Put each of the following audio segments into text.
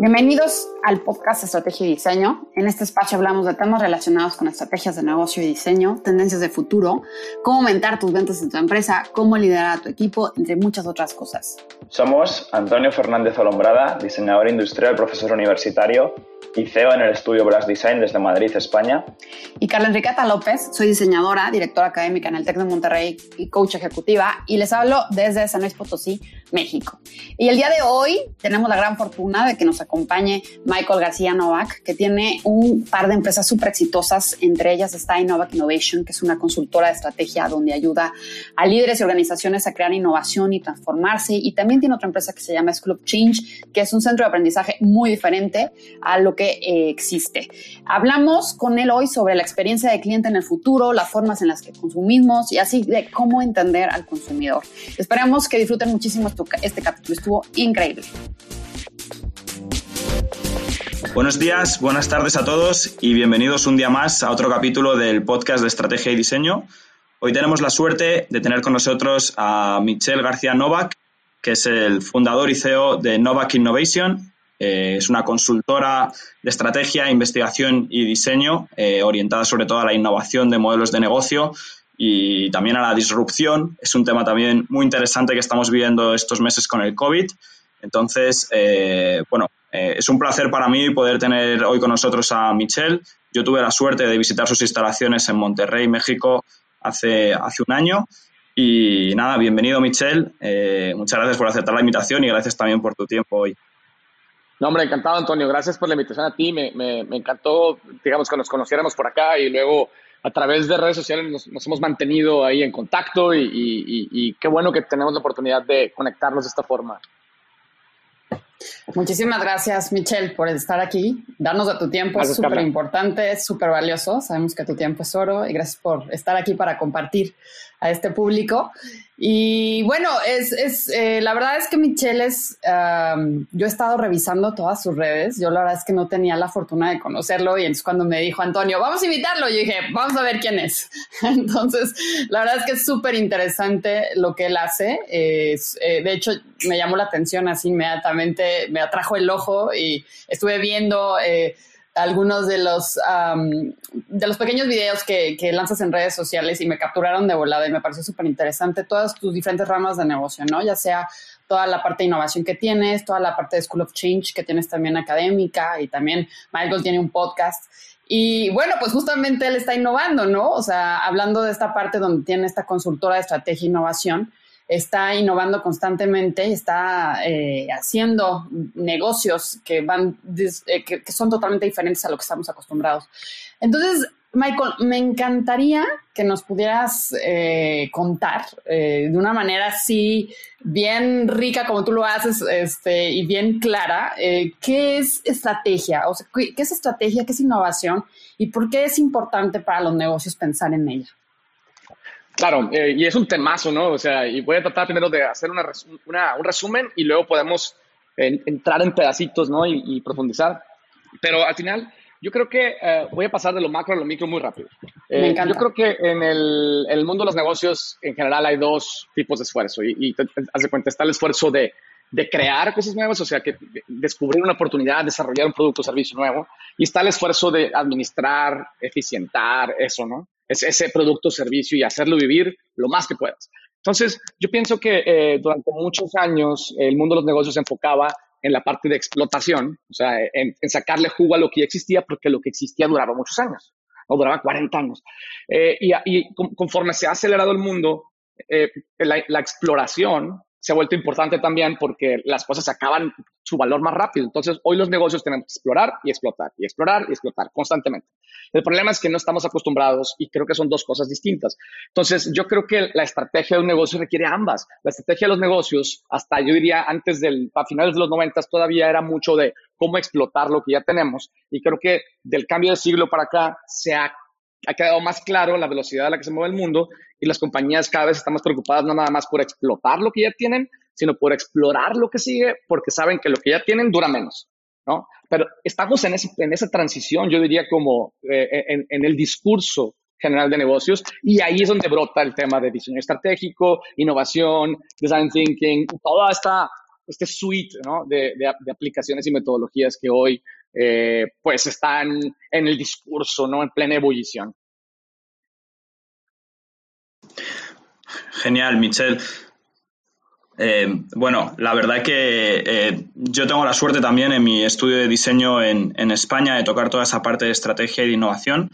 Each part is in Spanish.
Bienvenidos al podcast Estrategia y Diseño. En este espacio hablamos de temas relacionados con estrategias de negocio y diseño, tendencias de futuro, cómo aumentar tus ventas en tu empresa, cómo liderar a tu equipo, entre muchas otras cosas. Somos Antonio Fernández Olombrada, diseñador industrial, profesor universitario y CEO en el estudio Blast Design desde Madrid, España. Y Carla Enriqueta López, soy diseñadora, directora académica en el TEC de Monterrey y coach ejecutiva y les hablo desde San Luis Potosí, México. Y el día de hoy tenemos la gran fortuna de que nos acompañe Michael García Novak, que tiene un par de empresas súper exitosas. Entre ellas está Innovac Innovation, que es una consultora de estrategia donde ayuda a líderes y organizaciones a crear innovación y transformarse. Y también tiene otra empresa que se llama Club Change, que es un centro de aprendizaje muy diferente a lo que eh, existe. Hablamos con él hoy sobre la experiencia de cliente en el futuro, las formas en las que consumimos y así de cómo entender al consumidor. Esperamos que disfruten muchísimo este capítulo. Estuvo increíble. Buenos días, buenas tardes a todos y bienvenidos un día más a otro capítulo del podcast de Estrategia y Diseño. Hoy tenemos la suerte de tener con nosotros a Michelle García Novak, que es el fundador y CEO de Novak Innovation. Eh, es una consultora de estrategia, investigación y diseño eh, orientada sobre todo a la innovación de modelos de negocio y también a la disrupción. Es un tema también muy interesante que estamos viviendo estos meses con el COVID. Entonces, eh, bueno, eh, es un placer para mí poder tener hoy con nosotros a Michelle. Yo tuve la suerte de visitar sus instalaciones en Monterrey, México, hace, hace un año. Y nada, bienvenido Michelle. Eh, muchas gracias por aceptar la invitación y gracias también por tu tiempo hoy. No, hombre, encantado, Antonio. Gracias por la invitación a ti. Me, me, encantó, digamos, que nos conociéramos por acá y luego a través de redes sociales nos, hemos mantenido ahí en contacto y, y, qué bueno que tenemos la oportunidad de conectarnos de esta forma. Muchísimas gracias, Michelle, por estar aquí, darnos de tu tiempo, es súper importante, es súper valioso, sabemos que tu tiempo es oro y gracias por estar aquí para compartir a este público. Y bueno, es, es eh, la verdad es que Michelle es, yo he estado revisando todas sus redes, yo la verdad es que no tenía la fortuna de conocerlo y entonces cuando me dijo Antonio, vamos a invitarlo, yo dije, vamos a ver quién es. entonces, la verdad es que es súper interesante lo que él hace, es, eh, de hecho me llamó la atención así inmediatamente, me atrajo el ojo y estuve viendo... Eh, algunos de los, de los pequeños videos que, que, lanzas en redes sociales y me capturaron de volada y me pareció súper interesante todas tus diferentes ramas de negocio, ¿no? Ya sea toda la parte de innovación que tienes, toda la parte de School of Change que tienes también académica y también Michael tiene un podcast. Y bueno, pues justamente él está innovando, ¿no? O sea, hablando de esta parte donde tiene esta consultora de estrategia e innovación, está innovando constantemente está eh, haciendo negocios que van eh, que, son totalmente diferentes a lo que estamos acostumbrados. Entonces, Michael, me encantaría que nos pudieras eh, contar de una manera así bien rica como tú lo haces este, y bien clara, qué es estrategia, o sea, qué es estrategia, qué es innovación y por qué es importante para los negocios pensar en ella. Claro, eh, y es un temazo, ¿no? O sea, y voy a tratar primero de hacer una, un resumen y luego podemos entrar en pedacitos, ¿no? Y, profundizar. Pero al final, yo creo que eh, voy a pasar de lo macro a lo micro muy rápido. Me eh, encanta. Yo creo que en el, el, mundo de los negocios, en general, hay dos tipos de esfuerzo. Y, y haz de cuenta, está el esfuerzo de, de crear cosas nuevas, o sea, que descubrir una oportunidad, desarrollar un producto o servicio nuevo. Y está el esfuerzo de administrar, eficientar eso, ¿no? Ese producto o servicio y hacerlo vivir lo más que puedas. Entonces, yo pienso que eh, durante muchos años el mundo de los negocios se enfocaba en la parte de explotación, o sea, en, sacarle jugo a lo que ya existía, porque lo que existía duraba muchos años, o duraba 40 años. Eh, y, conforme se ha acelerado el mundo, eh, la, exploración se ha vuelto importante también porque las cosas acaban su valor más rápido. Entonces, hoy los negocios tenemos que explorar y explotar, y explorar y explotar constantemente. El problema es que no estamos acostumbrados y creo que son dos cosas distintas. Entonces, yo creo que la estrategia de un negocio requiere ambas. La estrategia de los negocios, hasta yo diría antes del, a finales de los noventas, todavía era mucho de cómo explotar lo que ya tenemos. Y creo que del cambio de siglo para acá se ha ha quedado más claro la velocidad a la que se mueve el mundo y las compañías cada vez están más preocupadas no nada más por explotar lo que ya tienen, sino por explorar lo que sigue porque saben que lo que ya tienen dura menos, ¿no? Pero estamos en, en esa transición, yo diría como eh, en, en el discurso general de negocios y ahí es donde brota el tema de diseño estratégico, innovación, design thinking, toda esta este suite de, aplicaciones y metodologías que hoy eh, pues están en el discurso, ¿no? En plena ebullición. Genial, Michelle. Eh, bueno, la verdad que eh, yo tengo la suerte también en mi estudio de diseño en, España de tocar toda esa parte de estrategia y de innovación.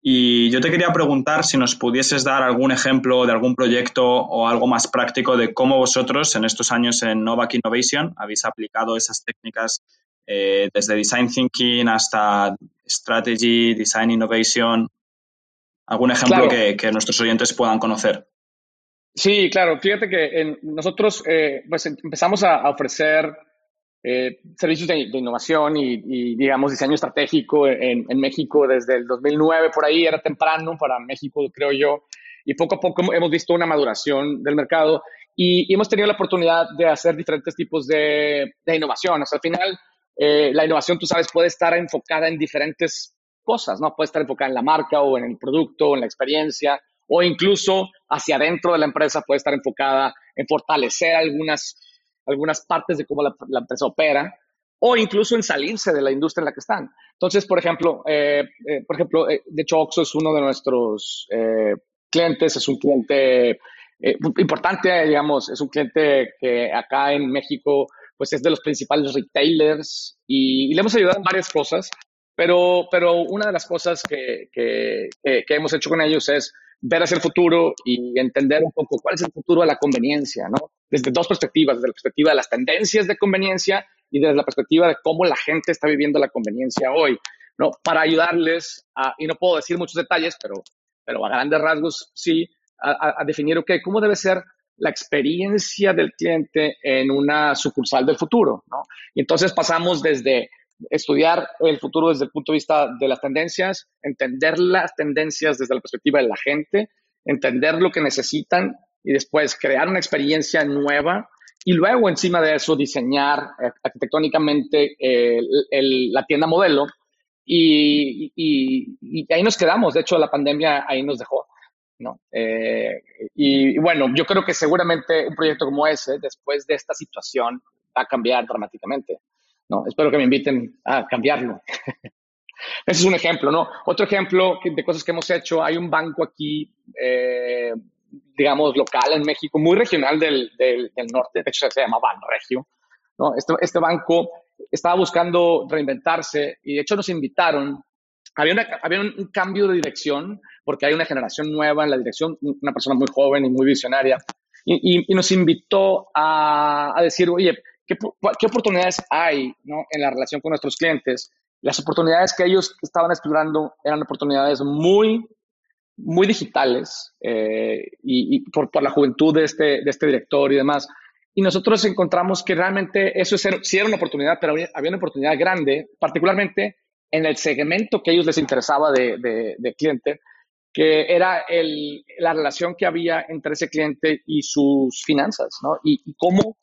Y yo te quería preguntar si nos pudieses dar algún ejemplo de algún proyecto o algo más práctico de cómo vosotros en estos años en Novak Innovation habéis aplicado esas técnicas eh, desde Design Thinking hasta Strategy, Design Innovation. ¿Algún ejemplo que nuestros oyentes puedan conocer? Sí, claro. Fíjate que nosotros eh, pues em, empezamos a, ofrecer eh, servicios de, innovación y, digamos, diseño estratégico en, México desde el 2009, por ahí era temprano para México, creo yo, y poco a poco hemos visto una maduración del mercado y, hemos tenido la oportunidad de hacer diferentes tipos de, innovación. O sea, al final, eh, la innovación, tú sabes, puede estar enfocada en diferentes cosas, ¿no? Puede estar enfocada en la marca o en el producto, o en la experiencia o incluso hacia adentro de la empresa puede estar enfocada en fortalecer algunas, algunas partes de cómo la, empresa opera o incluso en salirse de la industria en la que están. Entonces, por ejemplo, eh, eh, por ejemplo, eh, de hecho, Oxxo es uno de nuestros clientes, es un cliente importante, digamos, es un cliente que acá en México, pues es de los principales retailers y, le hemos ayudado en varias cosas, pero, pero una de las cosas que, que, que hemos hecho con ellos es ver hacia el futuro y entender un poco cuál es el futuro de la conveniencia, ¿no? Desde dos perspectivas, desde la perspectiva de las tendencias de conveniencia y desde la perspectiva de cómo la gente está viviendo la conveniencia hoy, ¿no? Para ayudarles a, y no puedo decir muchos detalles, pero, pero a grandes rasgos sí, a, a definir, ok, cómo debe ser la experiencia del cliente en una sucursal del futuro, ¿no? Y entonces pasamos desde estudiar el futuro desde el punto de vista de las tendencias, entender las tendencias desde la perspectiva de la gente, entender lo que necesitan y después crear una experiencia nueva y luego encima de eso diseñar arquitectónicamente la tienda modelo y, ahí nos quedamos. De hecho, la pandemia ahí nos dejó. ¿No? Eh, y, bueno, yo creo que seguramente un proyecto como ese, después de esta situación, va a cambiar dramáticamente. ¿no? Espero que me inviten a cambiarlo. Ese es un ejemplo, ¿no? Otro ejemplo de cosas que hemos hecho, hay un banco aquí, eh, digamos, local en México, muy regional del, del, norte, de hecho se llama Banregio, ¿no? Este, este, banco estaba buscando reinventarse y de hecho nos invitaron. Había, había un, cambio de dirección porque hay una generación nueva en la dirección, una persona muy joven y muy visionaria, y, y, nos invitó a, a decir, oye, ¿Qué, oportunidades hay en la relación con nuestros clientes? Las oportunidades que ellos estaban explorando eran oportunidades muy, muy digitales eh, y, por, por, la juventud de este, de este director y demás. Y nosotros encontramos que realmente eso sí era una oportunidad, pero había, una oportunidad grande, particularmente en el segmento que a ellos les interesaba de, de, cliente, que era el, la relación que había entre ese cliente y sus finanzas, ¿no? Y, y cómo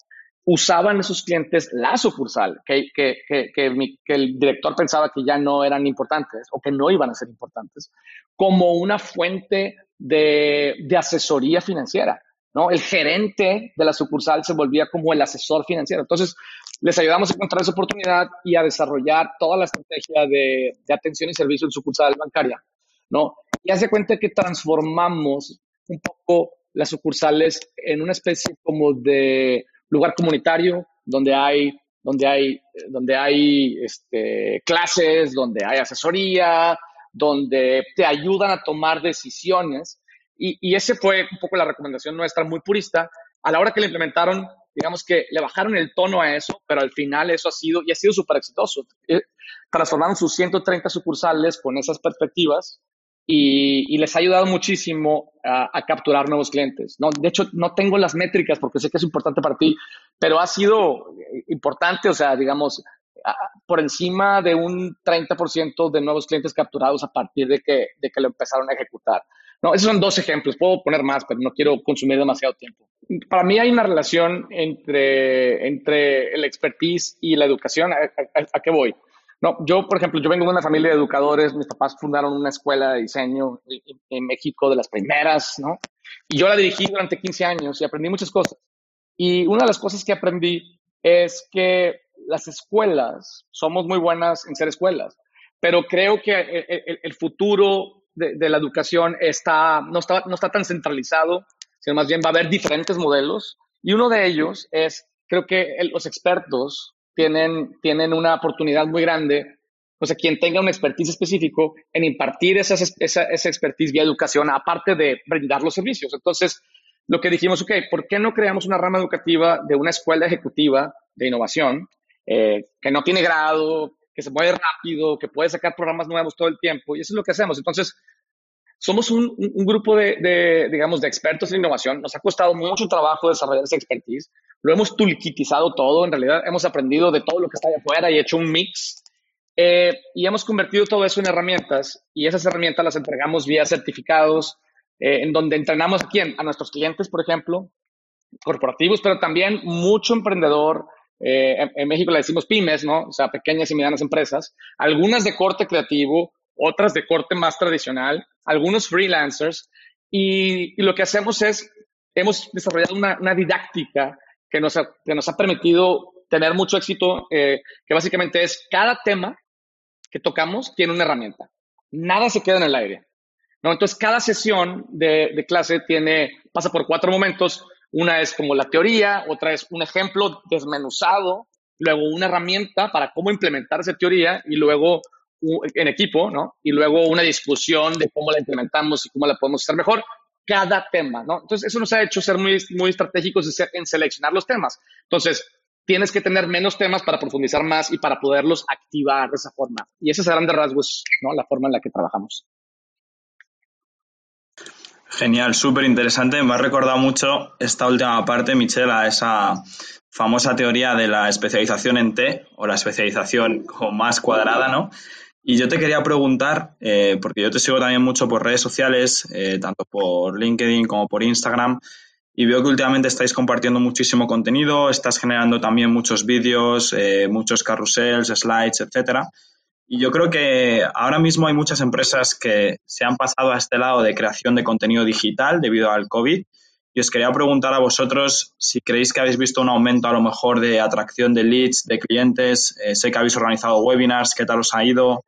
usaban esos clientes la sucursal, que, que, que, que, el director pensaba que ya no eran importantes o que no iban a ser importantes, como una fuente de, de asesoría financiera. ¿no? El gerente de la sucursal se volvía como el asesor financiero. Entonces, les ayudamos a encontrar esa oportunidad y a desarrollar toda la estrategia de, de atención y servicio en sucursal bancaria. ¿no? Y hace cuenta que transformamos un poco las sucursales en una especie como de lugar comunitario donde hay, donde hay, donde hay este, clases, donde hay asesoría, donde te ayudan a tomar decisiones. Y, y ese fue un poco la recomendación nuestra, muy purista. A la hora que le implementaron, digamos que le bajaron el tono a eso, pero al final eso ha sido, y ha sido súper exitoso. Eh, transformaron sus 130 sucursales con esas perspectivas y, les ha ayudado muchísimo a, capturar nuevos clientes. ¿no? De hecho, no tengo las métricas porque sé que es importante para ti, pero ha sido importante, o sea, digamos, por encima de un 30% de nuevos clientes capturados a partir de que, de que lo empezaron a ejecutar. No, esos son dos ejemplos, puedo poner más, pero no quiero consumir demasiado tiempo. Para mí hay una relación entre, entre el expertise y la educación. a qué voy? No, yo, por ejemplo, yo vengo de una familia de educadores, mis papás fundaron una escuela de diseño en, México, de las primeras, ¿no? Y yo la dirigí durante 15 años y aprendí muchas cosas. Y una de las cosas que aprendí es que las escuelas, somos muy buenas en ser escuelas, pero creo que el, futuro de, la educación está, no, está, no está tan centralizado, sino más bien va a haber diferentes modelos. Y uno de ellos es, creo que los expertos tienen, tienen una oportunidad muy grande, o sea, quien tenga un expertise específico en impartir esa, esa, esa expertise vía educación, aparte de brindar los servicios. Entonces, lo que dijimos, ok, ¿por qué no creamos una rama educativa de una escuela ejecutiva de innovación eh, que no tiene grado, que se mueve rápido, que puede sacar programas nuevos todo el tiempo? Y eso es lo que hacemos. Entonces, somos un, grupo de, de, digamos, de expertos en innovación. Nos ha costado mucho trabajo desarrollar esa expertise. Lo hemos toolkitizado todo. En realidad, hemos aprendido de todo lo que está allá afuera y hecho un mix. Eh, y hemos convertido todo eso en herramientas y esas herramientas las entregamos vía certificados, eh, en donde entrenamos a quién? A nuestros clientes, por ejemplo, corporativos, pero también mucho emprendedor. Eh, en, México le decimos pymes, ¿no? O sea, pequeñas y medianas empresas, algunas de corte creativo, otras de corte más tradicional, algunos freelancers. Y, lo que hacemos es, hemos desarrollado una, didáctica que nos, ha, que nos ha permitido tener mucho éxito, eh, que básicamente es cada tema que tocamos tiene una herramienta. Nada se queda en el aire. ¿no? Entonces, cada sesión de, clase tiene, pasa por cuatro momentos. Una es como la teoría, otra es un ejemplo desmenuzado, luego una herramienta para cómo implementar esa teoría y luego en equipo, ¿no? Y luego una discusión de cómo la implementamos y cómo la podemos hacer mejor. Cada tema, ¿no? Entonces, eso nos ha hecho ser muy, muy estratégicos en seleccionar los temas. Entonces, tienes que tener menos temas para profundizar más y para poderlos activar de esa forma. Y ese es a grandes rasgos, ¿no? La forma en la que trabajamos. Genial, súper interesante. Me ha recordado mucho esta última parte, Michelle, a esa famosa teoría de la especialización en T o la especialización más cuadrada, ¿no? Y yo te quería preguntar, eh, porque yo te sigo también mucho por redes sociales, eh, tanto por LinkedIn como por Instagram, y veo que últimamente estáis compartiendo muchísimo contenido, estás generando también muchos vídeos, eh, muchos carrusels, slides, etcétera. Y yo creo que ahora mismo hay muchas empresas que se han pasado a este lado de creación de contenido digital debido al COVID. Y os quería preguntar a vosotros si creéis que habéis visto un aumento a lo mejor de atracción de leads, de clientes. Sé que habéis organizado webinars, ¿qué tal os ha ido?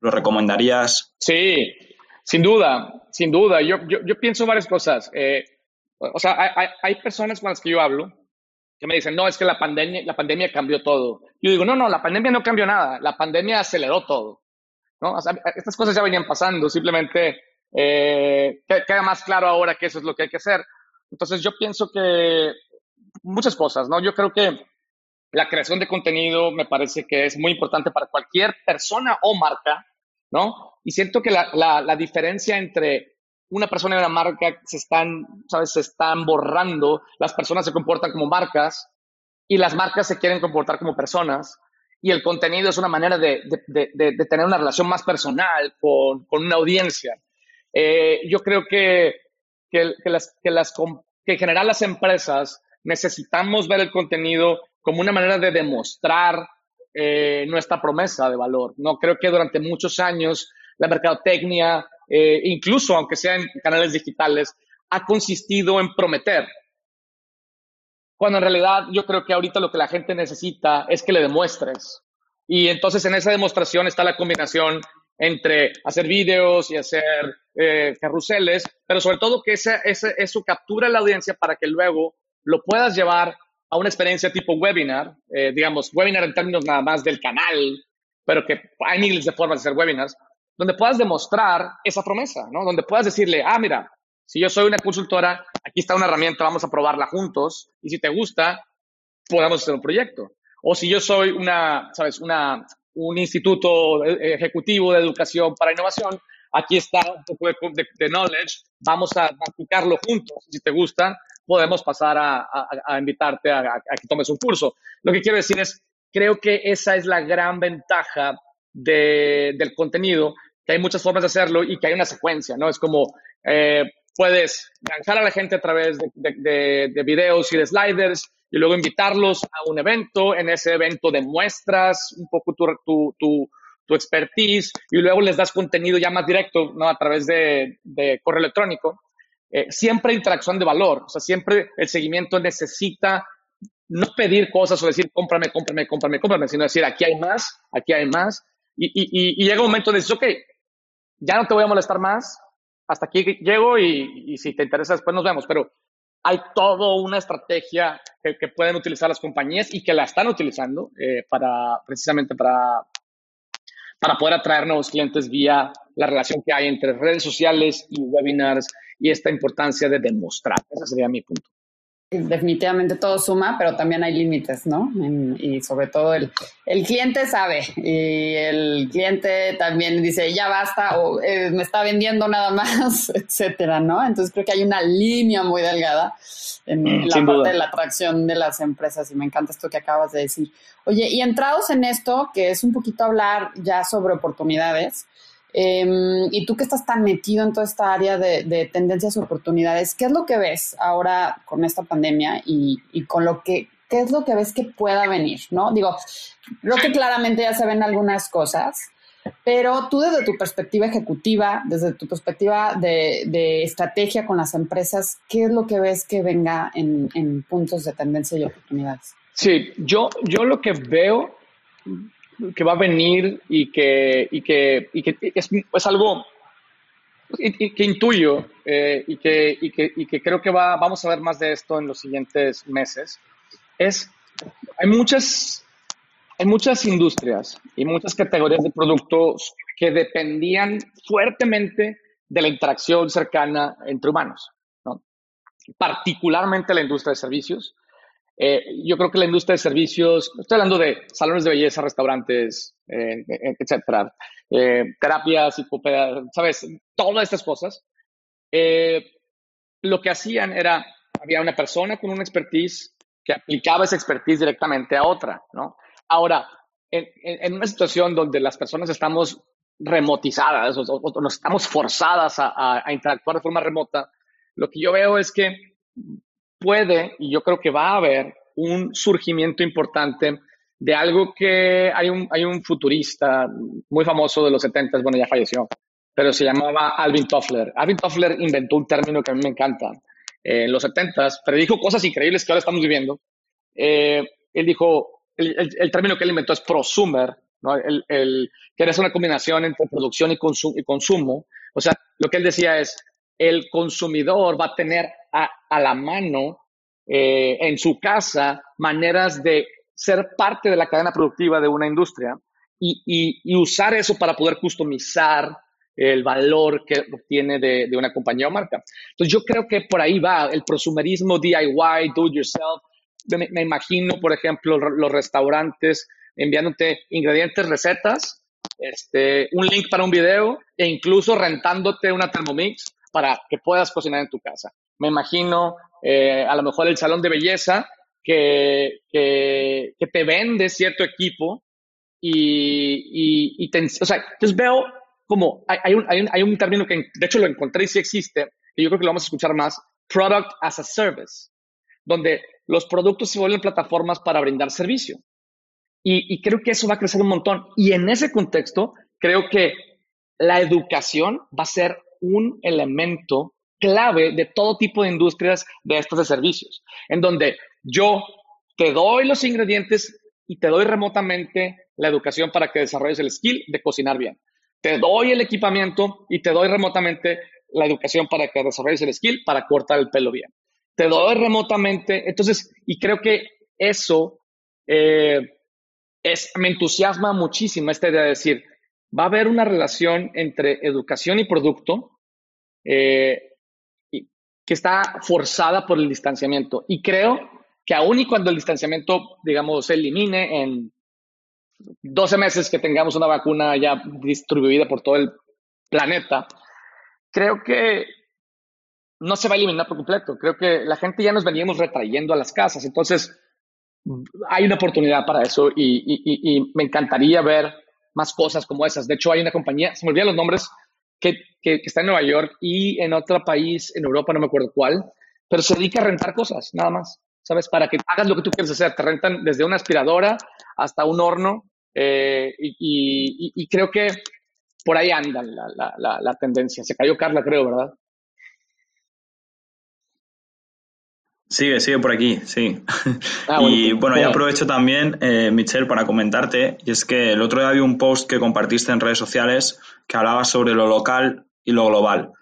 ¿Lo recomendarías? Sí, sin duda, sin duda. Yo, yo, pienso varias cosas. Eh, o sea, hay, hay, personas con las que yo hablo que me dicen, no, es que la pandemia, la pandemia cambió todo. Yo digo, no, no, la pandemia no cambió nada, la pandemia aceleró todo. ¿no? estas cosas ya venían pasando, simplemente eh, queda más claro ahora que eso es lo que hay que hacer. Entonces yo pienso que muchas cosas, ¿no? Yo creo que la creación de contenido me parece que es muy importante para cualquier persona o marca, ¿no? Y siento que la, la, diferencia entre una persona y una marca se están, ¿sabes? Se están borrando. Las personas se comportan como marcas y las marcas se quieren comportar como personas. Y el contenido es una manera de, tener una relación más personal con, una audiencia. Eh, yo creo que, que, las, que, las, que en general las empresas necesitamos ver el contenido como una manera de demostrar eh, nuestra promesa de valor. No creo que durante muchos años la mercadotecnia eh, incluso aunque sea en canales digitales, ha consistido en prometer. Cuando en realidad yo creo que ahorita lo que la gente necesita es que le demuestres. Y entonces en esa demostración está la combinación entre hacer vídeos y hacer eh, carruseles, pero sobre todo que ese, eso captura la audiencia para que luego lo puedas llevar a una experiencia tipo webinar, eh, digamos, webinar en términos nada más del canal, pero que hay miles de formas de hacer webinars, donde puedas demostrar esa promesa, ¿no? Donde puedas decirle, ah, mira, si yo soy una consultora, aquí está una herramienta, vamos a probarla juntos, y si te gusta, podamos hacer un proyecto. O si yo soy una, sabes, una, un instituto ejecutivo de educación para innovación, aquí está un poco de, knowledge, vamos a aplicarlo juntos. Si te gusta, podemos pasar a, invitarte a, que tomes un curso. Lo que quiero decir es, creo que esa es la gran ventaja de, del contenido, que hay muchas formas de hacerlo y que hay una secuencia, ¿no? Es como eh, puedes lanzar a la gente a través de, de, videos y de sliders y luego invitarlos a un evento. En ese evento demuestras un poco tu, tu, tu, tu expertise y luego les das contenido ya más directo, ¿no? A través de, correo electrónico. Eh, siempre interacción de valor, o sea, siempre el seguimiento necesita no pedir cosas o decir cómprame, cómprame, cómprame, cómprame, sino decir aquí hay más, aquí hay más. Y, y, y llega un momento de decir, ok, ya no te voy a molestar más, hasta aquí llego y, y si te interesa después nos vemos, pero hay toda una estrategia que, pueden utilizar las compañías y que la están utilizando eh, para precisamente para, para poder atraer nuevos clientes vía la relación que hay entre redes sociales y webinars y esta importancia de demostrar. Ese sería mi punto. Definitivamente todo suma, pero también hay límites, ¿no? y sobre todo el, el, cliente sabe y el cliente también dice, ya basta o eh, me está vendiendo nada más, etcétera, ¿no? Entonces creo que hay una línea muy delgada en, mm, la parte de la atracción de las empresas y me encanta esto que acabas de decir. Oye, y entrados en esto, que es un poquito hablar ya sobre oportunidades, Em, y tú que estás tan metido en toda esta área de, tendencias y oportunidades, ¿qué es lo que ves ahora con esta pandemia y, con lo que, qué es lo que ves que pueda venir? ¿no? Digo, creo que claramente ya se ven algunas cosas, pero tú desde tu perspectiva ejecutiva, desde tu perspectiva de, estrategia con las empresas, ¿qué es lo que ves que venga en, en puntos de tendencia y oportunidades? Sí, yo, yo lo que veo que va a venir y que, y que, y que es, es, algo que intuyo eh, y, que, y, que, y, que, creo que va, vamos a ver más de esto en los siguientes meses, es, hay muchas, hay muchas industrias y muchas categorías de productos que dependían fuertemente de la interacción cercana entre humanos, ¿no? particularmente la industria de servicios, eh, yo creo que la industria de servicios, estoy hablando de salones de belleza, restaurantes, eh, eh etcétera, eh, terapias, sabes, todas estas cosas. lo que hacían era, había una persona con una expertise que aplicaba esa expertise directamente a otra, ¿no? Ahora, en, una situación donde las personas estamos remotizadas o, nos estamos forzadas a, a interactuar de forma remota, lo que yo veo es que puede, y yo creo que va a haber, un surgimiento importante de algo que hay un, hay un futurista muy famoso de los 70, bueno, ya falleció, pero se llamaba Alvin Toffler. Alvin Toffler inventó un término que a mí me encanta. Eh, en los 70 predijo cosas increíbles que ahora estamos viviendo. Eh, él dijo, el, el, término que él inventó es prosumer, ¿no? el, el, que era una combinación entre producción y, y consumo. O sea, lo que él decía es, el consumidor va a tener a, la mano eh, en su casa maneras de ser parte de la cadena productiva de una industria y, usar eso para poder customizar el valor que obtiene de, una compañía o marca. Entonces yo creo que por ahí va el prosumerismo DIY, do it yourself. Me, me imagino, por ejemplo, los restaurantes enviándote ingredientes, recetas, este, un link para un video e incluso rentándote una Thermomix para que puedas cocinar en tu casa. Me imagino eh, a lo mejor el salón de belleza que, que, te vende cierto equipo y, y, te, o sea, entonces veo como hay, un, hay, un, hay, un, término que de hecho lo encontré y sí existe, y yo creo que lo vamos a escuchar más, product as a service, donde los productos se vuelven plataformas para brindar servicio. Y, y creo que eso va a crecer un montón. Y en ese contexto, creo que la educación va a ser un elemento clave de todo tipo de industrias de estos de servicios, en donde yo te doy los ingredientes y te doy remotamente la educación para que desarrolles el skill de cocinar bien. Te doy el equipamiento y te doy remotamente la educación para que desarrolles el skill para cortar el pelo bien. Te doy remotamente, entonces, y creo que eso eh, es, me entusiasma muchísimo esta idea de decir, va a haber una relación entre educación y producto eh, que está forzada por el distanciamiento. Y creo que aún y cuando el distanciamiento, digamos, se elimine en 12 meses que tengamos una vacuna ya distribuida por todo el planeta, creo que no se va a eliminar por completo. Creo que la gente ya nos veníamos retrayendo a las casas. Entonces, hay una oportunidad para eso y, me encantaría ver más cosas como esas. De hecho, hay una compañía, se me olvidan los nombres, que, está en Nueva York y en otro país, en Europa, no me acuerdo cuál, pero se dedica a rentar cosas, nada más, ¿sabes? Para que hagas lo que tú quieres hacer. Te rentan desde una aspiradora hasta un horno eh, y, creo que por ahí anda la, tendencia. Se cayó Carla, creo, ¿verdad? Sigue, sigue por aquí, sí. Ah, y bueno, ya aprovecho también, eh, Michelle, para comentarte, y es que el otro día había un post que compartiste en redes sociales que hablaba sobre lo local y lo global.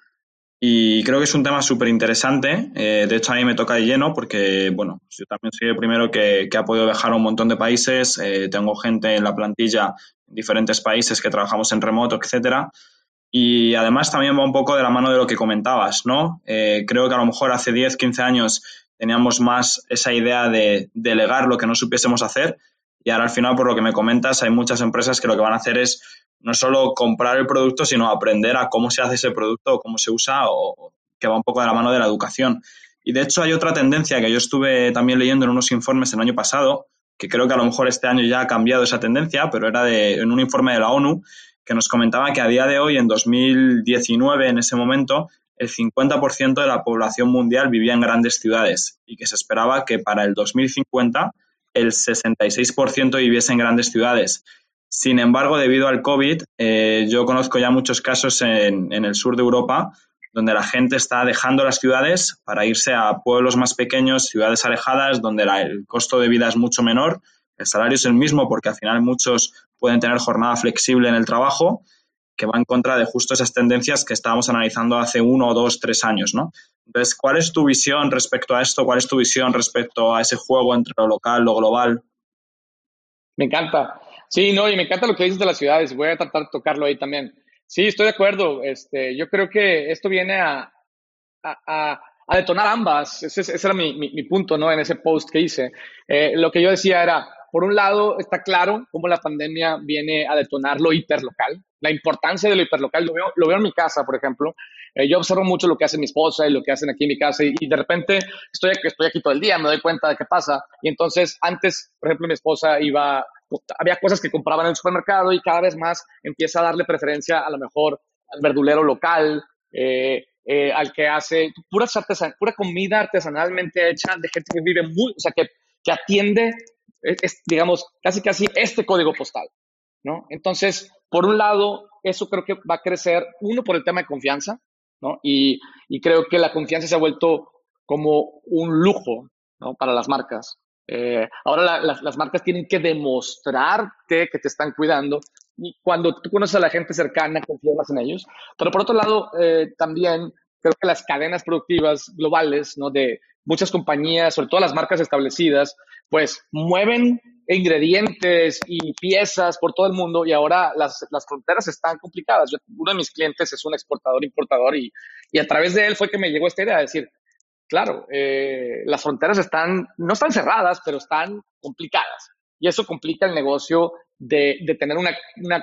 Y creo que es un tema súper interesante. Eh, de hecho, a mí me toca de lleno porque, bueno, yo también soy el primero que, ha podido viajar a un montón de países. Eh, tengo gente en la plantilla en diferentes países que trabajamos en remoto, etcétera. Y además también va un poco de la mano de lo que comentabas, ¿no? creo que a lo mejor hace 10, 15 años teníamos más esa idea de delegar lo que no supiésemos hacer y ahora al final, por lo que me comentas, hay muchas empresas que lo que van a hacer es no solo comprar el producto, sino aprender a cómo se hace ese producto o cómo se usa o que va un poco de la mano de la educación. Y de hecho hay otra tendencia que yo estuve también leyendo en unos informes el año pasado, que creo que a lo mejor este año ya ha cambiado esa tendencia, pero era de, en un informe de la ONU que nos comentaba que a día de hoy, en 2019, en ese momento, el 50% de la población mundial vivía en grandes ciudades y que se esperaba que para el 2050 el 66% viviese en grandes ciudades. Sin embargo, debido al COVID, eh, yo conozco ya muchos casos en, el sur de Europa donde la gente está dejando las ciudades para irse a pueblos más pequeños, ciudades alejadas, donde el costo de vida es mucho menor, el salario es el mismo porque al final muchos pueden tener jornada flexible en el trabajo que va en contra de justo esas tendencias que estábamos analizando hace uno, dos, tres años, ¿no? Entonces, ¿cuál es tu visión respecto a esto? ¿Cuál es tu visión respecto a ese juego entre lo local, lo global? Me encanta. Sí, no, y me encanta lo que dices de las ciudades. Voy a tratar de tocarlo ahí también. Sí, estoy de acuerdo. Este, yo creo que esto viene a, a, detonar ambas. Ese, era mi, mi, punto, ¿no? En ese post que hice. Eh, lo que yo decía era, por un lado, está claro cómo la pandemia viene a detonar lo hiperlocal, la importancia de lo hiperlocal. Lo veo, lo veo en mi casa, por ejemplo. Eh, yo observo mucho lo que hace mi esposa y lo que hacen aquí en mi casa y, de repente estoy, estoy aquí todo el día, me doy cuenta de qué pasa. Y entonces, antes, por ejemplo, mi esposa iba, había cosas que compraban en el supermercado y cada vez más empieza a darle preferencia a lo mejor al verdulero local, eh, eh, al que hace pura, pura comida artesanalmente hecha de gente que vive muy, o sea, que, que atiende digamos, casi casi este código postal, ¿no? Entonces, por un lado, eso creo que va a crecer, uno, por el tema de confianza, ¿no? Y, y creo que la confianza se ha vuelto como un lujo, ¿no? Para las marcas. Eh, ahora las marcas tienen que demostrarte que te están cuidando y cuando tú conoces a la gente cercana, confías más en ellos. Pero por otro lado, eh, también creo que las cadenas productivas globales, ¿no? De muchas compañías, sobre todo las marcas establecidas, pues mueven ingredientes y piezas por todo el mundo y ahora las, fronteras están complicadas. uno de mis clientes es un exportador, importador y, y, a través de él fue que me llegó esta idea de decir, claro, eh, las fronteras están, no están cerradas, pero están complicadas. Y eso complica el negocio de, de tener una,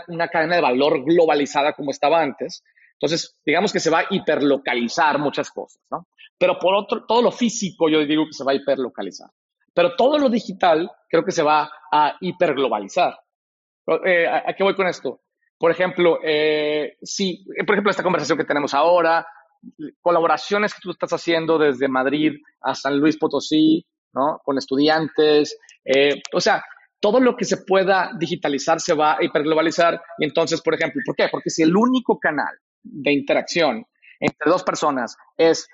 una cadena de valor globalizada como estaba antes. Entonces, digamos que se va a hiperlocalizar muchas cosas, ¿no? Pero por otro, todo lo físico yo digo que se va a hiperlocalizar. Pero todo lo digital creo que se va a hiperglobalizar. Eh, ¿A qué voy con esto? Por ejemplo, eh, si, por ejemplo, esta conversación que tenemos ahora, colaboraciones que tú estás haciendo desde Madrid a San Luis Potosí, ¿no? Con estudiantes, eh, o sea, todo lo que se pueda digitalizar se va a hiperglobalizar. Y entonces, por ejemplo, ¿por qué? Porque si el único canal de interacción entre dos personas es,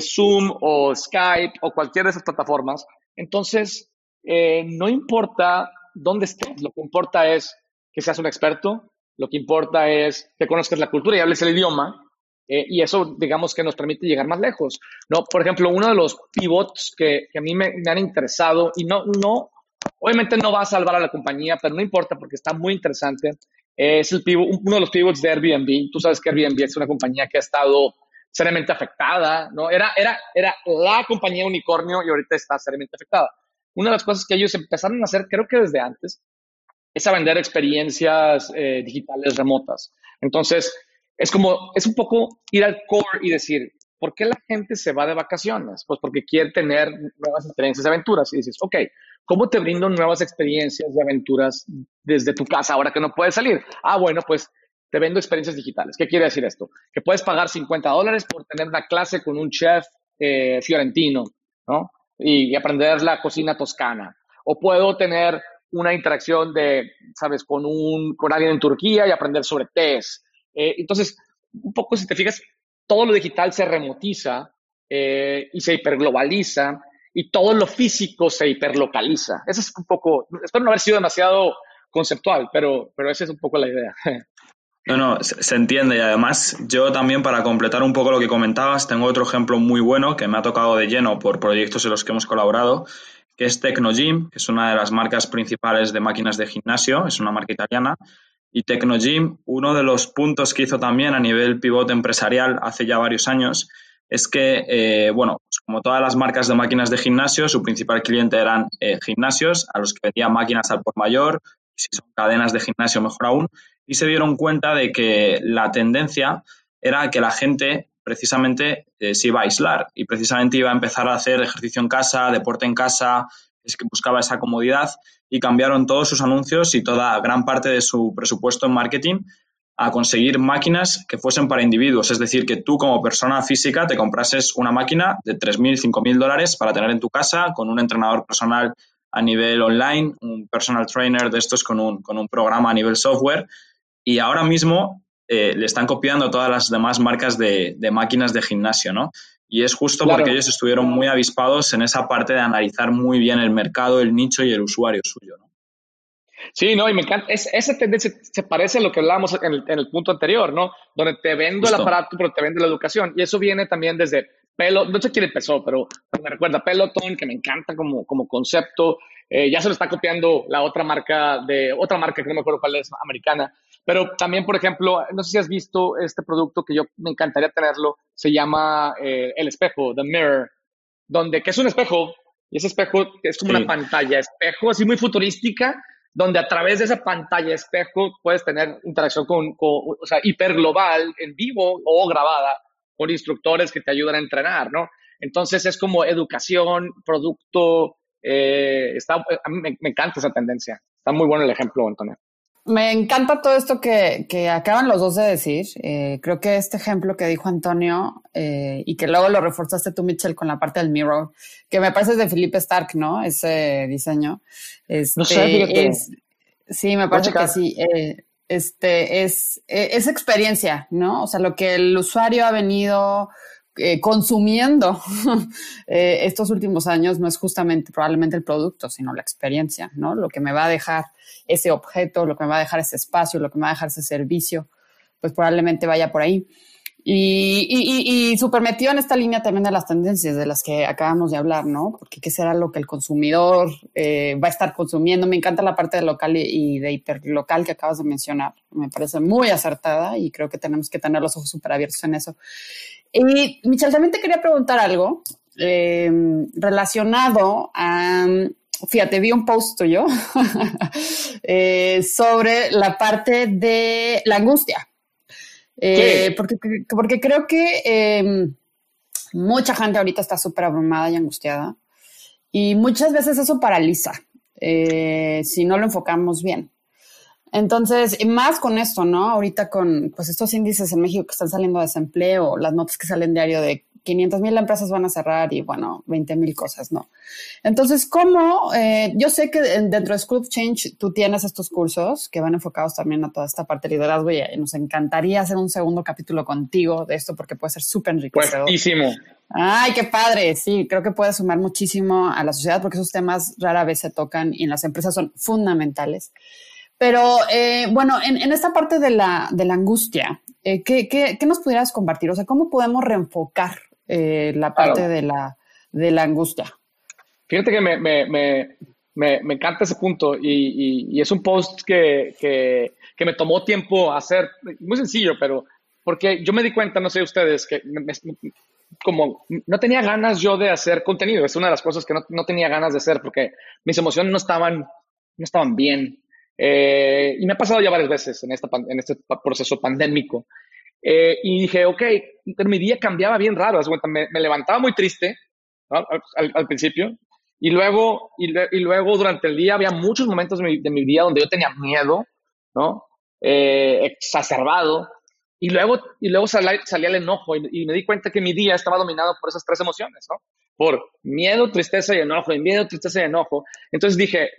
Zoom o Skype o cualquiera de esas plataformas, entonces, eh, no importa dónde estés, lo que importa es que seas un experto, lo que importa es que conozcas la cultura y hables el idioma, eh, y eso, digamos, que nos permite llegar más lejos. ¿no? Por ejemplo, uno de los pivots que, a mí me, han interesado, y no, no, obviamente no va a salvar a la compañía, pero no importa porque está muy interesante, es el uno de los pivots de Airbnb. Tú sabes que Airbnb es una compañía que ha estado seriamente afectada, ¿no? Era, era, era la compañía unicornio y ahorita está seriamente afectada. Una de las cosas que ellos empezaron a hacer, creo que desde antes, es a vender experiencias eh, digitales remotas. Entonces, es como, es un poco ir al core y decir, ¿por qué la gente se va de vacaciones? Pues porque quiere tener nuevas experiencias aventuras. Y dices, ok, ¿cómo te brindo nuevas experiencias de aventuras desde tu casa ahora que no puedes salir? Ah, bueno, pues te vendo experiencias digitales. ¿Qué quiere decir esto? Que puedes pagar 50 dólares por tener una clase con un chef eh, fiorentino, ¿no? Y, aprender la cocina toscana. O puedo tener una interacción de, sabes, con, un, con alguien en Turquía y aprender sobre test. Eh, entonces, un poco, si te fijas, todo lo digital se remotiza eh, y se hiperglobaliza y todo lo físico se hiperlocaliza. Eso es un poco, espero no haber sido demasiado conceptual, pero, pero esa es un poco la idea. No, no, se, entiende y además yo también para completar un poco lo que comentabas, tengo otro ejemplo muy bueno que me ha tocado de lleno por proyectos en los que hemos colaborado, que es Tecnogym, que es una de las marcas principales de máquinas de gimnasio, es una marca italiana. Y Tecnogym, uno de los puntos que hizo también a nivel pivote empresarial hace ya varios años, es que, eh, bueno, pues como todas las marcas de máquinas de gimnasio, su principal cliente eran eh, gimnasios a los que vendían máquinas al por mayor, si son cadenas de gimnasio mejor aún, y se dieron cuenta de que la tendencia era que la gente precisamente eh, se iba a aislar y precisamente iba a empezar a hacer ejercicio en casa, deporte en casa, es que buscaba esa comodidad y cambiaron todos sus anuncios y toda gran parte de su presupuesto en marketing a conseguir máquinas que fuesen para individuos, es decir, que tú como persona física te comprases una máquina de 3.000, 5.000 dólares para tener en tu casa con un entrenador personal a nivel online, un personal trainer de estos con un, con un programa a nivel software y ahora mismo eh, le están copiando todas las demás marcas de, máquinas de gimnasio, ¿no? Y es justo porque ellos estuvieron muy avispados en esa parte de analizar muy bien el mercado, el nicho y el usuario suyo, ¿no? Sí, no, y me encanta. esa tendencia se parece a lo que hablábamos en el, punto anterior, ¿no? Donde te vendo el aparato, pero te vendo la educación. Y eso viene también desde Pelo, no sé quién empezó, pero me recuerda Peloton, que me encanta como, como concepto. Eh, ya se lo está copiando la otra marca de otra marca que no me acuerdo cuál es, americana, pero también, por ejemplo, no sé si has visto este producto que yo me encantaría tenerlo, se llama eh, el espejo, The Mirror, donde, que es un espejo, y ese espejo es como una pantalla espejo, así muy futurística, donde a través de esa pantalla espejo puedes tener interacción con, o sea, hiperglobal, en vivo o grabada, con instructores que te ayudan a entrenar, ¿no? Entonces es como educación, producto, eh, está, a me, me, encanta esa tendencia. Está muy bueno el ejemplo, Antonio. Me encanta todo esto que, que acaban los dos de decir. Eh, creo que este ejemplo que dijo Antonio eh, y que luego lo reforzaste tú, Mitchell, con la parte del mirror, que me parece de Philippe Stark, ¿no? Ese diseño. Este, no sé, es, Sí, me parece que sí. Eh, este es, es experiencia, ¿no? O sea, lo que el usuario ha venido eh, consumiendo eh, estos últimos años no es justamente probablemente el producto, sino la experiencia, ¿no? Lo que me va a dejar ese objeto, lo que me va a dejar ese espacio, lo que me va a dejar ese servicio, pues probablemente vaya por ahí. Y, y, y, super metido en esta línea también de las tendencias de las que acabamos de hablar, ¿no? Porque qué será lo que el consumidor eh, va a estar consumiendo. Me encanta la parte de local y, de hiperlocal que acabas de mencionar. Me parece muy acertada y creo que tenemos que tener los ojos súper abiertos en eso. Y Michelle, también te quería preguntar algo em, relacionado a, fíjate, vi un post tuyo eh, sobre la parte de la angustia. Eh, porque, porque creo que em, mucha gente ahorita está súper abrumada y angustiada y muchas veces eso paraliza eh, si no lo enfocamos bien. Entonces, más con esto, ¿no? Ahorita con pues estos índices en México que están saliendo de desempleo, las notas que salen diario de 500 mil empresas van a cerrar y bueno, 20 mil cosas, ¿no? Entonces, ¿cómo? Eh, yo sé que dentro de School of Change tú tienes estos cursos que van enfocados también a toda esta parte de liderazgo y nos encantaría hacer un segundo capítulo contigo de esto porque puede ser súper enriquecedor. Buenísimo. Ay, qué padre. Sí, creo que puede sumar muchísimo a la sociedad porque esos temas rara vez se tocan y en las empresas son fundamentales. Pero eh, bueno, en, esta parte de la, de la angustia, eh, ¿qué, qué, qué, nos pudieras compartir? O sea, ¿cómo podemos reenfocar eh, la parte de, la, de la angustia? Fíjate que me, me, me, me encanta ese punto y, y, es un post que, que, que, me tomó tiempo hacer, muy sencillo, pero porque yo me di cuenta, no sé ustedes, que como no tenía ganas yo de hacer contenido, es una de las cosas que no, no tenía ganas de hacer porque mis emociones no estaban, no estaban bien. Eh, y me ha pasado ya varias veces en, esta, en este proceso pandémico. Eh, y dije, ok, mi día cambiaba bien raro. Me, me levantaba muy triste al, principio y luego, y, luego durante el día había muchos momentos de mi, de mi día donde yo tenía miedo, ¿no? Eh, exacerbado. Y luego, y luego salía, salía el enojo y, me di cuenta que mi día estaba dominado por esas tres emociones, ¿no? Por miedo, tristeza y enojo, y miedo, tristeza y enojo. Entonces dije,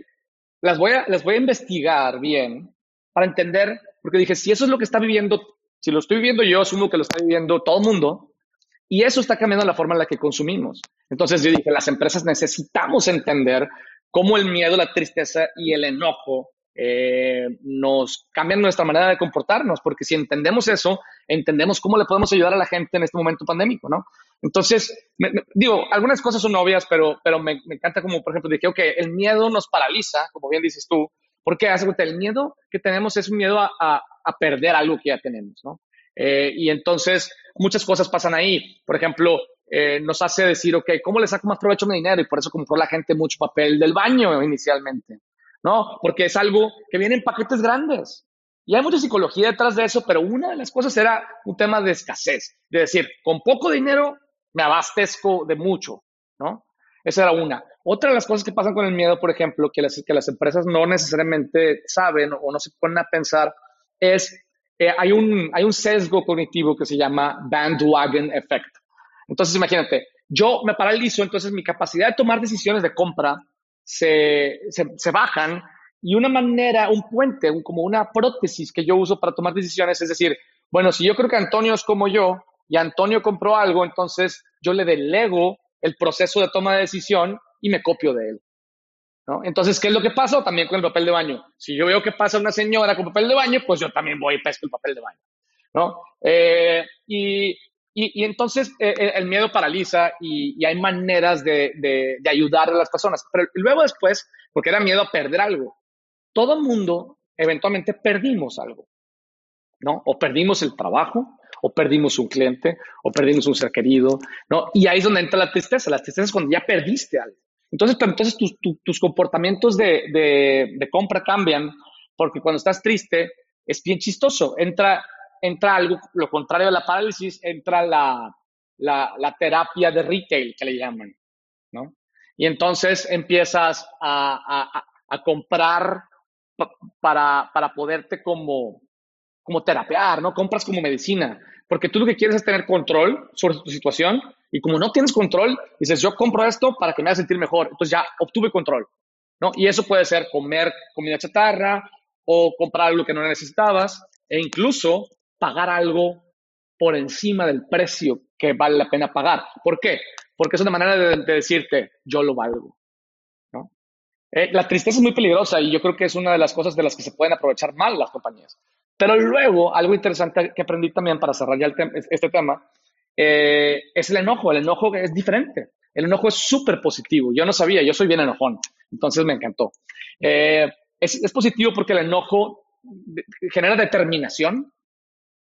las voy a, las voy a investigar bien para entender, porque dije, si eso es lo que está viviendo, si lo estoy viviendo yo, asumo que lo está viviendo todo el mundo, Y eso está cambiando la forma en la que consumimos. Entonces yo dije, las empresas necesitamos entender cómo el miedo, la tristeza y el enojo eh, nos cambian nuestra manera de comportarnos, porque si entendemos eso, entendemos cómo le podemos ayudar a la gente en este momento pandémico, ¿no? Entonces, digo, algunas cosas son obvias, pero, pero me, encanta como, por ejemplo, dije, ok, el miedo nos paraliza, como bien dices tú, porque hace el miedo que tenemos es un miedo a, perder algo que ya tenemos, ¿no? Eh, y entonces, muchas cosas pasan ahí. Por ejemplo, eh, nos hace decir, ok, ¿cómo le saco más provecho a mi dinero? Y por eso compró la gente mucho papel del baño inicialmente, ¿no? Porque es algo que viene en paquetes grandes. Y hay mucha psicología detrás de eso, pero una de las cosas era un tema de escasez, de decir, con poco dinero me abastezco de mucho, ¿no? Esa era una. Otra de las cosas que pasan con el miedo, por ejemplo, que las, que las empresas no necesariamente saben o no se ponen a pensar, es eh, hay, un, hay un sesgo cognitivo que se llama bandwagon effect. Entonces, imagínate, yo me paralizo, entonces mi capacidad de tomar decisiones de compra se, se, bajan y una manera, un puente, como una prótesis que yo uso para tomar decisiones, es decir, bueno, si yo creo que Antonio es como yo y Antonio compró algo, entonces yo le delego el proceso de toma de decisión y me copio de él. ¿No? Entonces, ¿qué es lo que pasa? También con el papel de baño. Si yo veo que pasa una señora con papel de baño, pues yo también voy y pesco el papel de baño. ¿no? Eh, y, y, entonces eh, eh, el miedo paraliza y, hay maneras de, de, ayudar a las personas. Pero luego después, porque era miedo a perder algo, todo mundo eventualmente perdimos algo, ¿no? O perdimos el trabajo, o perdimos un cliente, o perdimos un ser querido, ¿no? Y ahí es donde entra la tristeza. La tristeza es cuando ya perdiste algo. Entonces, entonces tus, tus comportamientos de, de, compra cambian, porque cuando estás triste es bien chistoso. Entra entra algo, lo contrario de la parálisis, entra la, la, terapia de retail, que le llaman, ¿no? Y entonces empiezas a, a, comprar para, para poderte como, como terapear, ¿no? Compras como medicina, porque tú lo que quieres es tener control sobre tu situación y como no tienes control, dices, yo compro esto para que me haga sentir mejor, entonces ya obtuve control, ¿no? Y eso puede ser comer comida chatarra o comprar algo que no necesitabas e incluso pagar algo por encima del precio que vale la pena pagar. ¿Por qué? Porque es una manera de, decirte, yo lo valgo. ¿no? Eh, la tristeza es muy peligrosa y yo creo que es una de las cosas de las que se pueden aprovechar mal las compañías. Pero luego, algo interesante que aprendí también para cerrar ya este tema, eh, es el enojo. El enojo es diferente. El enojo es súper positivo. Yo no sabía, yo soy bien enojón, entonces me encantó. Eh, es, es, positivo porque el enojo genera determinación,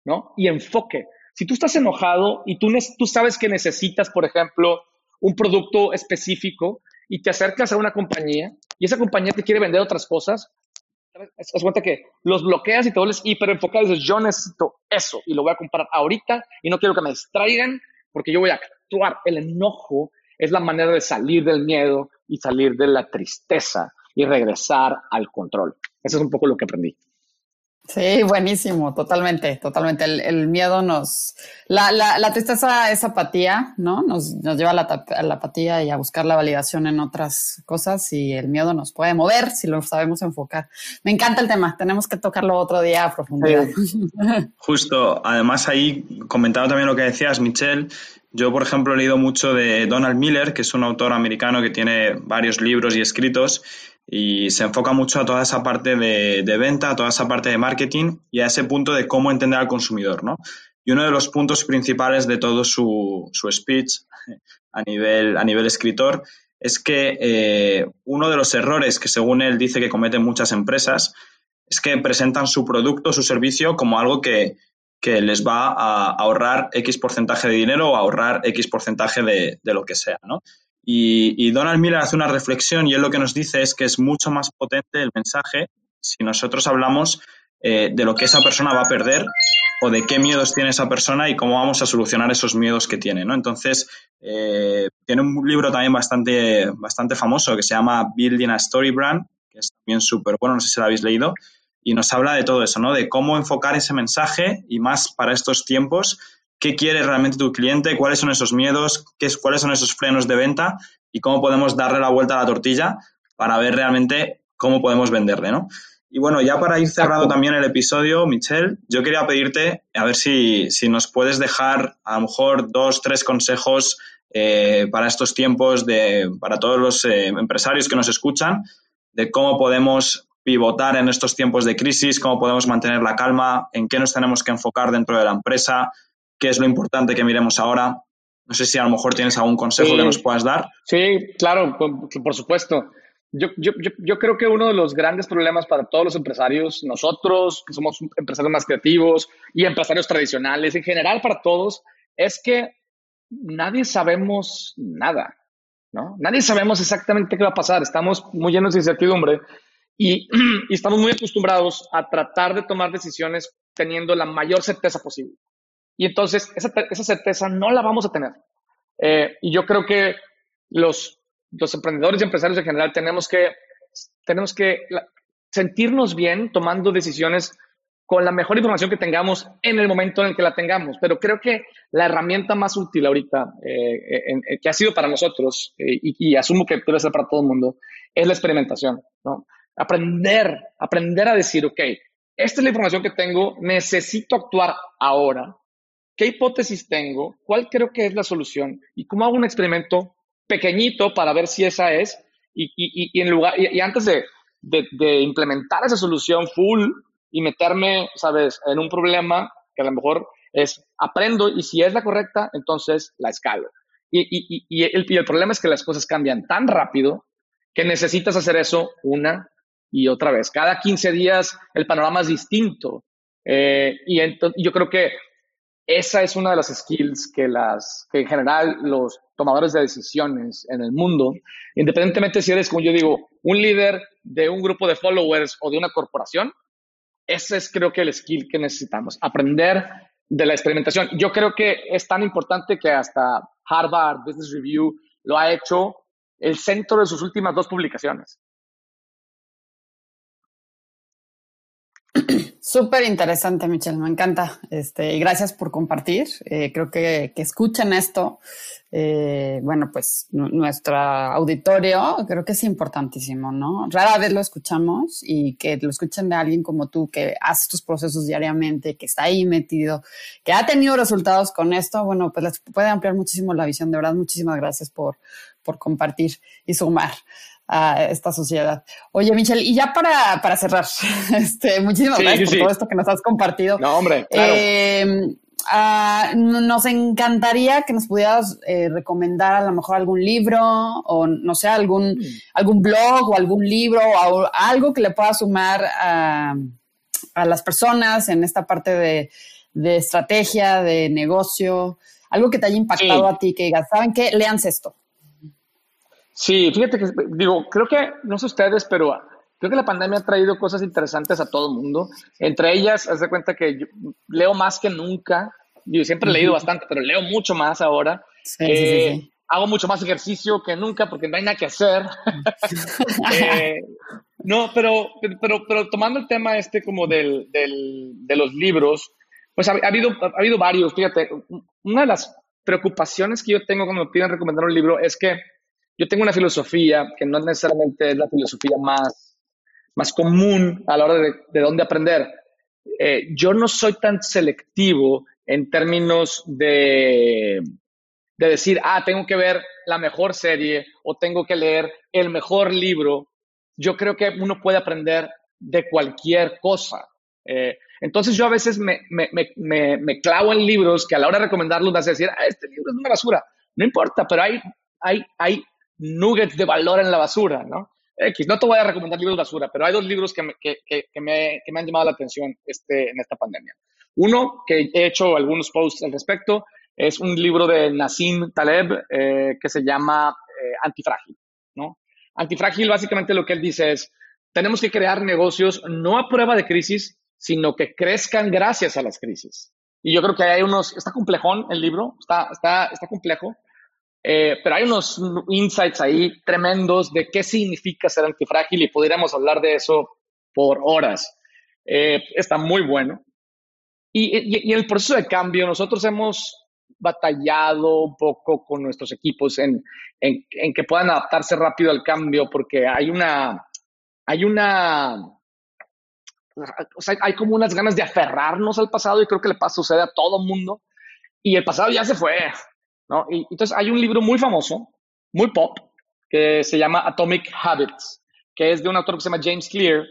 ¿no? Y enfoque. Si tú estás enojado y tú, tú sabes que necesitas, por ejemplo, un producto específico y te acercas a una compañía y esa compañía te quiere vender otras cosas, haz cuenta que los bloqueas y te vuelves hiper enfocado y dices, yo necesito eso y lo voy a comprar ahorita y no quiero que me distraigan porque yo voy a actuar. El enojo es la manera de salir del miedo y salir de la tristeza y regresar al control. Eso es un poco lo que aprendí. Sí, buenísimo, totalmente, totalmente. El, miedo nos, la, la, la, tristeza es apatía, ¿no? Nos, nos lleva a la, a la, apatía y a buscar la validación en otras cosas y el miedo nos puede mover si lo sabemos enfocar. Me encanta el tema, tenemos que tocarlo otro día a profundidad. Justo, además ahí comentaba también lo que decías, Michelle, yo, por ejemplo, he leído mucho de Donald Miller, que es un autor americano que tiene varios libros y escritos, y se enfoca mucho a toda esa parte de, venta, a toda esa parte de marketing y a ese punto de cómo entender al consumidor, ¿no? Y uno de los puntos principales de todo su, speech a nivel, a nivel escritor es que eh, uno de los errores que según él dice que cometen muchas empresas es que presentan su producto, su servicio como algo que, les va a ahorrar X porcentaje de dinero o ahorrar X porcentaje de, de lo que sea, ¿no? Y, Donald Miller hace una reflexión y él lo que nos dice es que es mucho más potente el mensaje si nosotros hablamos eh, de lo que esa persona va a perder o de qué miedos tiene esa persona y cómo vamos a solucionar esos miedos que tiene, ¿no? Entonces, eh, tiene un libro también bastante, bastante famoso que se llama Building a Story Brand, que es también súper bueno, no sé si lo habéis leído, y nos habla de todo eso, ¿no? De cómo enfocar ese mensaje y más para estos tiempos. Qué quiere realmente tu cliente, cuáles son esos miedos, qué es, cuáles son esos frenos de venta y cómo podemos darle la vuelta a la tortilla para ver realmente cómo podemos venderle, ¿no? Y bueno, ya para ir cerrando también el episodio, Michelle, yo quería pedirte a ver si, nos puedes dejar a lo mejor dos, tres consejos eh, para estos tiempos, de, para todos los eh, empresarios que nos escuchan, de cómo podemos pivotar en estos tiempos de crisis, cómo podemos mantener la calma, en qué nos tenemos que enfocar dentro de la empresa, qué es lo importante que miremos ahora. No sé si a lo mejor tienes algún consejo que nos puedas dar. Sí, claro, por supuesto. Yo, yo, yo, creo que uno de los grandes problemas para todos los empresarios, nosotros que somos empresarios más creativos y empresarios tradicionales, en general para todos, es que nadie sabemos nada, ¿no? Nadie sabemos exactamente qué va a pasar. Estamos muy llenos de incertidumbre y, y estamos muy acostumbrados a tratar de tomar decisiones teniendo la mayor certeza posible. Y entonces esa, esa certeza no la vamos a tener. Eh, y yo creo que los los emprendedores y empresarios en general tenemos que, tenemos que sentirnos bien tomando decisiones con la mejor información que tengamos en el momento en el que la tengamos. Pero creo que la herramienta más útil ahorita, eh, eh, que ha sido para nosotros, eh, y, asumo que debe ser para todo el mundo, es la experimentación. ¿no? Aprender, aprender a decir, ok, esta es la información que tengo, necesito actuar ahora. ¿Qué hipótesis tengo? ¿Cuál creo que es la solución? ¿Y cómo hago un experimento pequeñito para ver si esa es y, en lugar, y, antes de, implementar esa solución full y meterme, sabes, en un problema que a lo mejor es aprendo y si es la correcta, entonces la escalo. Y, el, el problema es que las cosas cambian tan rápido que necesitas hacer eso una y otra vez. Cada 15 días el panorama es distinto. Eh, y yo creo que esa es una de las skills que, las, que en general los tomadores de decisiones en el mundo, independientemente si eres, como yo digo, un líder de un grupo de followers o de una corporación, ese es creo que el skill que necesitamos, aprender de la experimentación. Yo creo que es tan importante que hasta Harvard Business Review lo ha hecho el centro de sus últimas dos publicaciones. Súper interesante, Michelle, me encanta. Este, y gracias por compartir. Eh, creo que, que escuchen esto. Eh, bueno, pues nuestro auditorio creo que es importantísimo, ¿no? Rara vez lo escuchamos y que lo escuchen de alguien como tú que hace tus procesos diariamente, que está ahí metido, que ha tenido resultados con esto. Bueno, pues les puede ampliar muchísimo la visión. De verdad, muchísimas gracias por, por compartir y sumar a esta sociedad. Oye, Michelle, y ya para, para cerrar, este, muchísimas gracias por todo esto que nos has compartido. No, hombre, claro. Eh, ah, nos encantaría que nos pudieras eh, recomendar a lo mejor algún libro o no sé, algún, mm. algún blog o algún libro o algo que le pueda sumar a, a las personas en esta parte de, de, estrategia, de negocio, algo que te haya impactado a ti, que digas, ¿saben qué? Leanse esto. Sí, fíjate que, digo, creo que, no sé ustedes, pero creo que la pandemia ha traído cosas interesantes a todo el mundo. Entre ellas, haz de cuenta que yo leo más que nunca. Yo siempre he leído bastante, pero leo mucho más ahora. Eh, hago mucho más ejercicio que nunca porque no hay nada que hacer. Eh, no, pero, pero, pero tomando el tema este como del, del, de los libros, pues ha, habido, ha habido varios. Fíjate, una de las preocupaciones que yo tengo cuando me piden recomendar un libro es que yo tengo una filosofía que no necesariamente es la filosofía más, más común a la hora de, de dónde aprender. Eh, yo no soy tan selectivo en términos de, de decir, ah, tengo que ver la mejor serie o tengo que leer el mejor libro. Yo creo que uno puede aprender de cualquier cosa. Eh, entonces yo a veces me, me, me, me, clavo en libros que a la hora de recomendarlos vas a decir, ah, este libro es una basura. No importa, pero hay, hay, hay nuggets de valor en la basura, ¿no? X, no te voy a recomendar libros basura, pero hay dos libros que me, que, que, me, que me, han llamado la atención este, en esta pandemia. Uno, que he hecho algunos posts al respecto, es un libro de Nassim Taleb eh, que se llama eh, Antifrágil, ¿no? Antifrágil, básicamente lo que él dice es, tenemos que crear negocios no a prueba de crisis, sino que crezcan gracias a las crisis. Y yo creo que hay unos, está complejón el libro, está, está, está complejo, eh, pero hay unos insights ahí tremendos de qué significa ser antifrágil y podríamos hablar de eso por horas. Eh, está muy bueno. Y, en el proceso de cambio, nosotros hemos batallado un poco con nuestros equipos en, en, en, que puedan adaptarse rápido al cambio, porque hay una, hay una, o sea, hay como unas ganas de aferrarnos al pasado y creo que le pasa, sucede a todo mundo. Y el pasado ya se fue, ¿no? Y entonces hay un libro muy famoso, muy pop, que se llama Atomic Habits, que es de un autor que se llama James Clear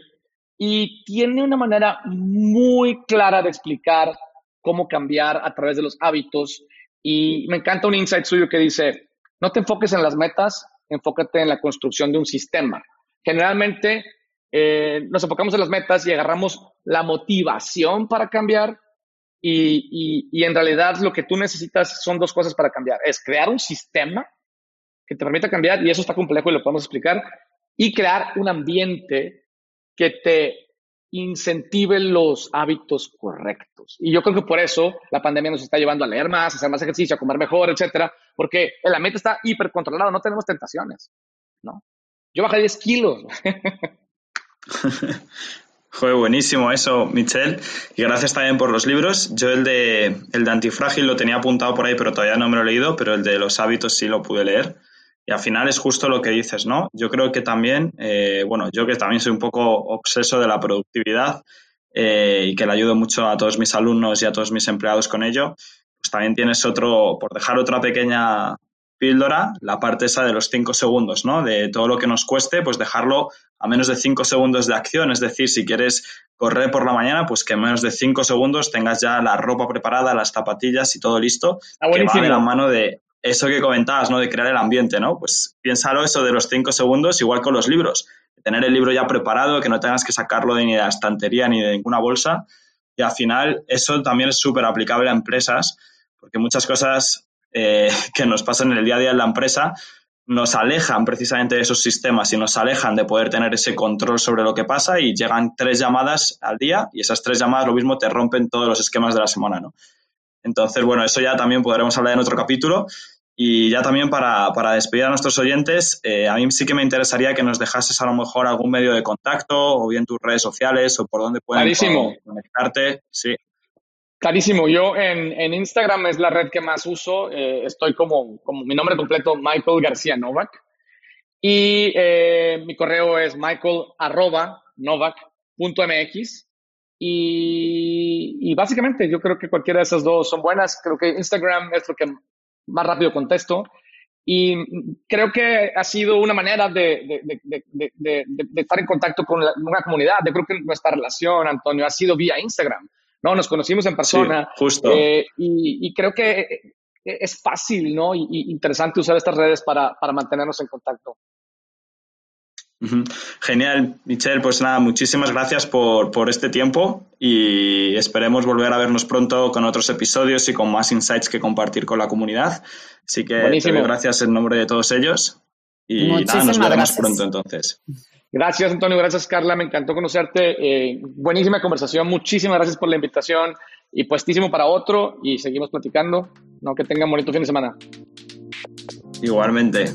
y tiene una manera muy clara de explicar cómo cambiar a través de los hábitos. Y me encanta un insight suyo que dice, no te enfoques en las metas, enfócate en la construcción de un sistema. Generalmente eh, nos enfocamos en las metas y agarramos la motivación para cambiar y, y, en realidad lo que tú necesitas son dos cosas para cambiar. Es crear un sistema que te permita cambiar, y eso está complejo y lo podemos explicar, y crear un ambiente que te incentive los hábitos correctos. Y yo creo que por eso la pandemia nos está llevando a leer más, a hacer más ejercicio, a comer mejor, etcétera, porque el ambiente está hiper controlado, no tenemos tentaciones, ¿no? Yo bajé 10 kilos. Fue buenísimo eso, Michelle. Y gracias también por los libros. Yo el de, el de Antifrágil lo tenía apuntado por ahí, pero todavía no me lo he leído, pero el de los hábitos sí lo pude leer. Y al final es justo lo que dices, ¿no? Yo creo que también, eh, bueno, yo que también soy un poco obseso de la productividad eh, y que le ayudo mucho a todos mis alumnos y a todos mis empleados con ello, pues también tienes otro, por dejar otra pequeña píldora, la parte esa de los cinco segundos, ¿no? De todo lo que nos cueste, pues dejarlo a menos de cinco segundos de acción. Es decir, si quieres correr por la mañana, pues que en menos de cinco segundos tengas ya la ropa preparada, las zapatillas y todo listo, ah, que va de la mano de eso que comentabas, ¿no? De crear el ambiente, ¿no? Pues piénsalo eso de los cinco segundos, igual con los libros. Tener el libro ya preparado, que no tengas que sacarlo de ni de la estantería ni de ninguna bolsa. Y al final, eso también es súper aplicable a empresas, porque muchas cosas eh, que nos pasan en el día a día en la empresa nos alejan precisamente de esos sistemas y nos alejan de poder tener ese control sobre lo que pasa y llegan tres llamadas al día y esas tres llamadas lo mismo te rompen todos los esquemas de la semana, ¿no? Entonces, bueno, eso ya también podremos hablar en otro capítulo. Y ya también para, para despedir a nuestros oyentes, eh, a mí sí que me interesaría que nos dejases a lo mejor algún medio de contacto o bien tus redes sociales o por dónde pueden conectarte. Sí. Clarísimo. Yo en, Instagram es la red que más uso. Eh, estoy como, como mi nombre completo, Michael García Novak. Y eh, mi correo es michael Y, básicamente yo creo que cualquiera de esas dos son buenas. Creo que Instagram es lo que más rápido contesto. Y creo que ha sido una manera de, estar en contacto con una comunidad. Yo creo que nuestra relación, Antonio, ha sido vía Instagram. ¿No? Nos conocimos en persona. justo. Eh, y, creo que es fácil, ¿no? Y, interesante usar estas redes para, para mantenernos en contacto. Genial, Michelle. Pues nada, muchísimas gracias por, por, este tiempo y esperemos volver a vernos pronto con otros episodios y con más insights que compartir con la comunidad. Así que gracias en nombre de todos ellos y nada, nos veremos pronto entonces. Gracias, Antonio. Gracias, Carla. Me encantó conocerte. Eh, buenísima conversación. Muchísimas gracias por la invitación y puestísimo para otro y seguimos platicando. No, que tengan bonito fin de semana. Igualmente.